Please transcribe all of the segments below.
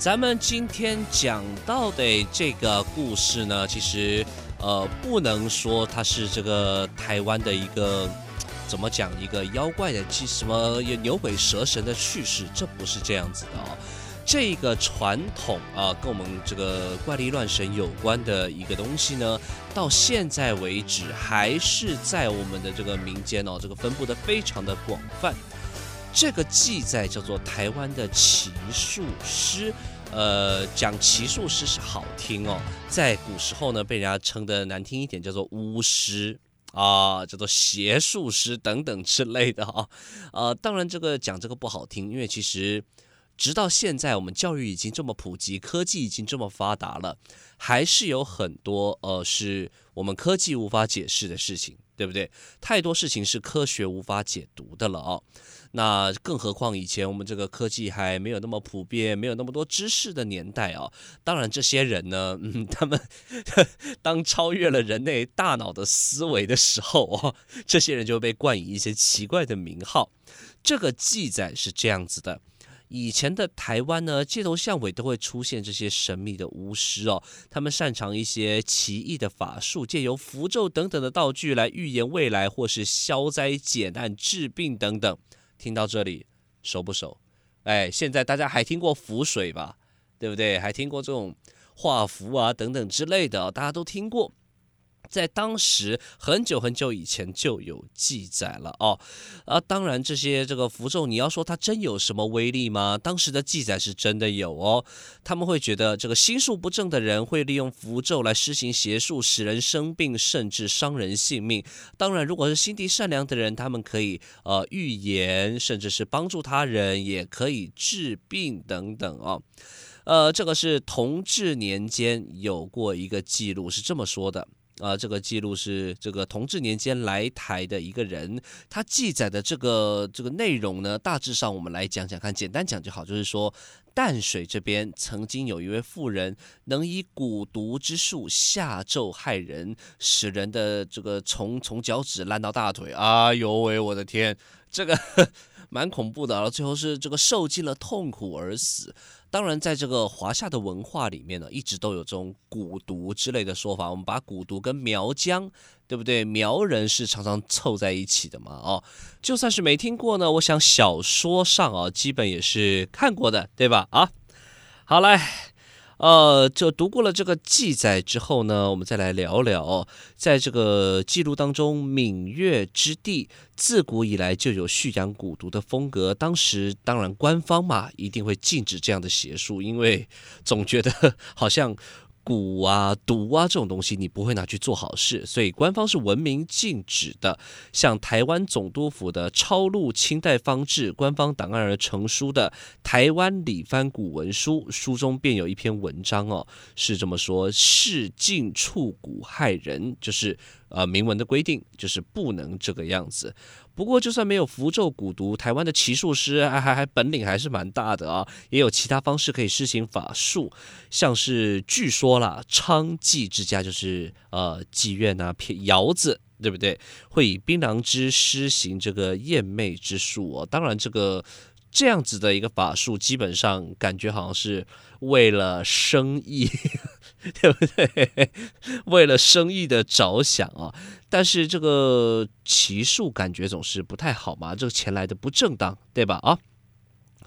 咱们今天讲到的这个故事呢，其实呃不能说它是这个台湾的一个怎么讲一个妖怪的其什么牛鬼蛇神的趣事，这不是这样子的哦。这个传统啊，跟我们这个怪力乱神有关的一个东西呢，到现在为止还是在我们的这个民间哦，这个分布的非常的广泛。这个记载叫做台湾的奇术师，呃，讲奇术师是好听哦，在古时候呢，被人家称的难听一点叫做巫师啊，叫做邪术师等等之类的哈，呃，当然这个讲这个不好听，因为其实直到现在，我们教育已经这么普及，科技已经这么发达了，还是有很多呃是我们科技无法解释的事情，对不对？太多事情是科学无法解读的了哦。那更何况以前我们这个科技还没有那么普遍，没有那么多知识的年代啊。当然，这些人呢，嗯，他们 当超越了人类大脑的思维的时候哦，这些人就被冠以一些奇怪的名号。这个记载是这样子的：以前的台湾呢，街头巷尾都会出现这些神秘的巫师哦，他们擅长一些奇异的法术，借由符咒等等的道具来预言未来，或是消灾解难、治病等等。听到这里熟不熟？哎，现在大家还听过符水吧？对不对？还听过这种画符啊等等之类的，大家都听过。在当时很久很久以前就有记载了哦，啊，当然这些这个符咒，你要说它真有什么威力吗？当时的记载是真的有哦，他们会觉得这个心术不正的人会利用符咒来施行邪术，使人生病，甚至伤人性命。当然，如果是心地善良的人，他们可以呃预言，甚至是帮助他人，也可以治病等等哦。呃，这个是同治年间有过一个记录，是这么说的。啊、这个记录是这个同治年间来台的一个人，他记载的这个这个内容呢，大致上我们来讲讲看，简单讲就好。就是说，淡水这边曾经有一位妇人，能以蛊毒之术下咒害人，使人的这个从从脚趾烂到大腿。哎呦喂，我的天，这个 蛮恐怖的。然后最后是这个受尽了痛苦而死。当然，在这个华夏的文化里面呢，一直都有这种蛊毒之类的说法。我们把蛊毒跟苗疆，对不对？苗人是常常凑在一起的嘛。哦，就算是没听过呢，我想小说上啊，基本也是看过的，对吧？啊，好来。呃，就读过了这个记载之后呢，我们再来聊聊，在这个记录当中，闽越之地自古以来就有蓄养蛊毒的风格。当时当然官方嘛，一定会禁止这样的邪术，因为总觉得 好像。蛊啊、毒啊这种东西，你不会拿去做好事，所以官方是文明禁止的。像台湾总督府的抄录清代方志、官方档案而成书的《台湾理蕃蛊文书》，书中便有一篇文章哦，是这么说：是禁触蛊害人，就是呃明文的规定，就是不能这个样子。不过，就算没有符咒蛊毒，台湾的骑术师还还还本领还是蛮大的啊，也有其他方式可以施行法术，像是据说啦，娼妓之家就是呃妓院啊，窑子，对不对？会以槟榔汁施行这个艳魅之术哦。当然，这个这样子的一个法术，基本上感觉好像是为了生意。对不对？为了生意的着想啊，但是这个骑术感觉总是不太好嘛，这个钱来的不正当，对吧？啊，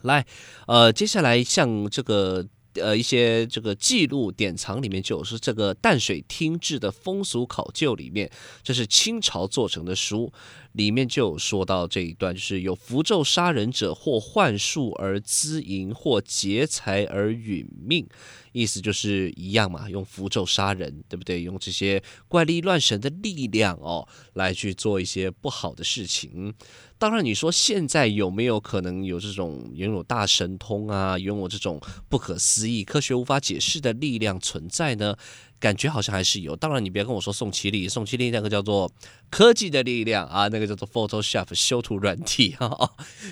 来，呃，接下来像这个。呃，一些这个记录典藏里面就是这个淡水厅制的风俗考究里面，这是清朝做成的书，里面就有说到这一段，就是有符咒杀人者，或幻术而滋淫，或劫财而殒命，意思就是一样嘛，用符咒杀人，对不对？用这些怪力乱神的力量哦，来去做一些不好的事情。当然，你说现在有没有可能有这种拥有大神通啊，拥有这种不可思议、科学无法解释的力量存在呢？感觉好像还是有。当然，你别跟我说宋其力，宋其力那个叫做科技的力量啊，那个叫做 Photoshop 修图软体啊，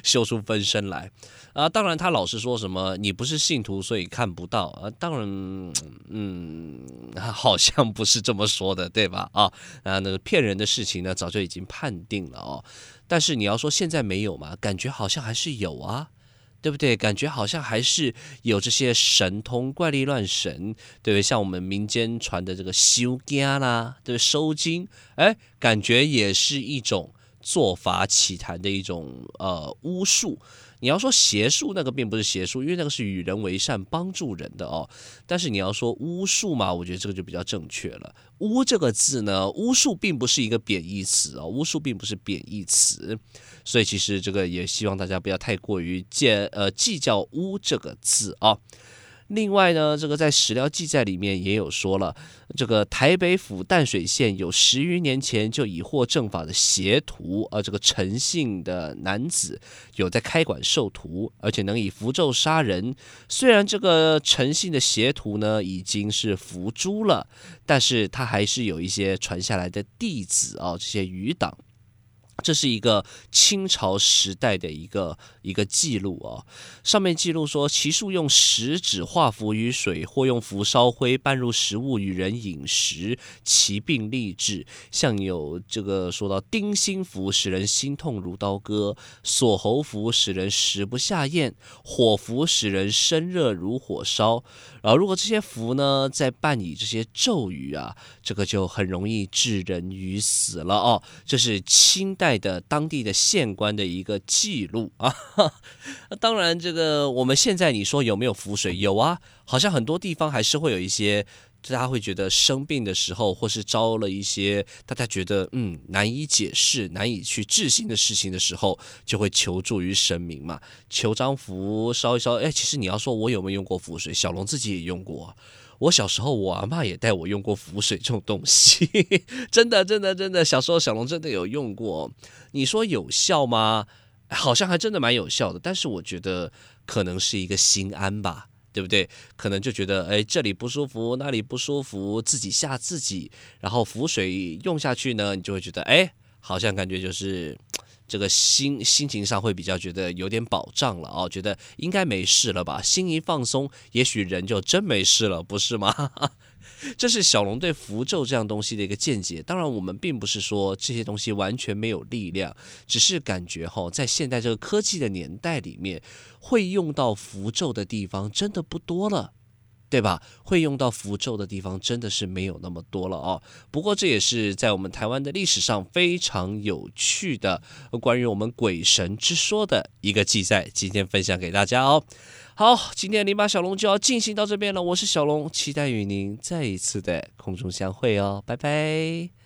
修出分身来啊。当然，他老是说什么你不是信徒，所以看不到啊。当然，嗯，好像不是这么说的，对吧？啊啊，那个骗人的事情呢，早就已经判定了哦。但是你要说现在没有嘛？感觉好像还是有啊。对不对？感觉好像还是有这些神通、怪力乱神，对不对？像我们民间传的这个修家啦，对不对，收金，哎，感觉也是一种做法起坛的一种呃巫术。你要说邪术，那个并不是邪术，因为那个是与人为善、帮助人的哦。但是你要说巫术嘛，我觉得这个就比较正确了。巫这个字呢，巫术并不是一个贬义词哦，巫术并不是贬义词，所以其实这个也希望大家不要太过于见呃计较巫这个字啊。另外呢，这个在史料记载里面也有说了，这个台北府淡水县有十余年前就已获正法的邪徒，呃，这个陈姓的男子有在开馆授徒，而且能以符咒杀人。虽然这个陈姓的邪徒呢已经是伏诛了，但是他还是有一些传下来的弟子啊，这些余党。这是一个清朝时代的一个一个记录哦，上面记录说，其数用食指画符于水，或用符烧灰拌入食物与人饮食，其病立治。像有这个说到丁心符使人心痛如刀割，锁喉符使人食不下咽，火符使人身热如火烧。然后如果这些符呢，再伴以这些咒语啊，这个就很容易致人于死了哦。这是清代。的当地的县官的一个记录啊，当然这个我们现在你说有没有符水？有啊，好像很多地方还是会有一些，大家会觉得生病的时候，或是招了一些大家觉得嗯难以解释、难以去置信的事情的时候，就会求助于神明嘛，求张符烧一烧。哎，其实你要说我有没有用过符水，小龙自己也用过。我小时候，我阿妈也带我用过符水这种东西，真的，真的，真的。小时候小龙真的有用过。你说有效吗？好像还真的蛮有效的。但是我觉得可能是一个心安吧，对不对？可能就觉得，哎，这里不舒服，那里不舒服，自己吓自己。然后符水用下去呢，你就会觉得，哎，好像感觉就是。这个心心情上会比较觉得有点保障了哦，觉得应该没事了吧？心一放松，也许人就真没事了，不是吗？这是小龙对符咒这样东西的一个见解。当然，我们并不是说这些东西完全没有力量，只是感觉哈，在现代这个科技的年代里面，会用到符咒的地方真的不多了。对吧？会用到符咒的地方真的是没有那么多了哦。不过这也是在我们台湾的历史上非常有趣的关于我们鬼神之说的一个记载，今天分享给大家哦。好，今天零八小龙就要进行到这边了。我是小龙，期待与您再一次的空中相会哦。拜拜。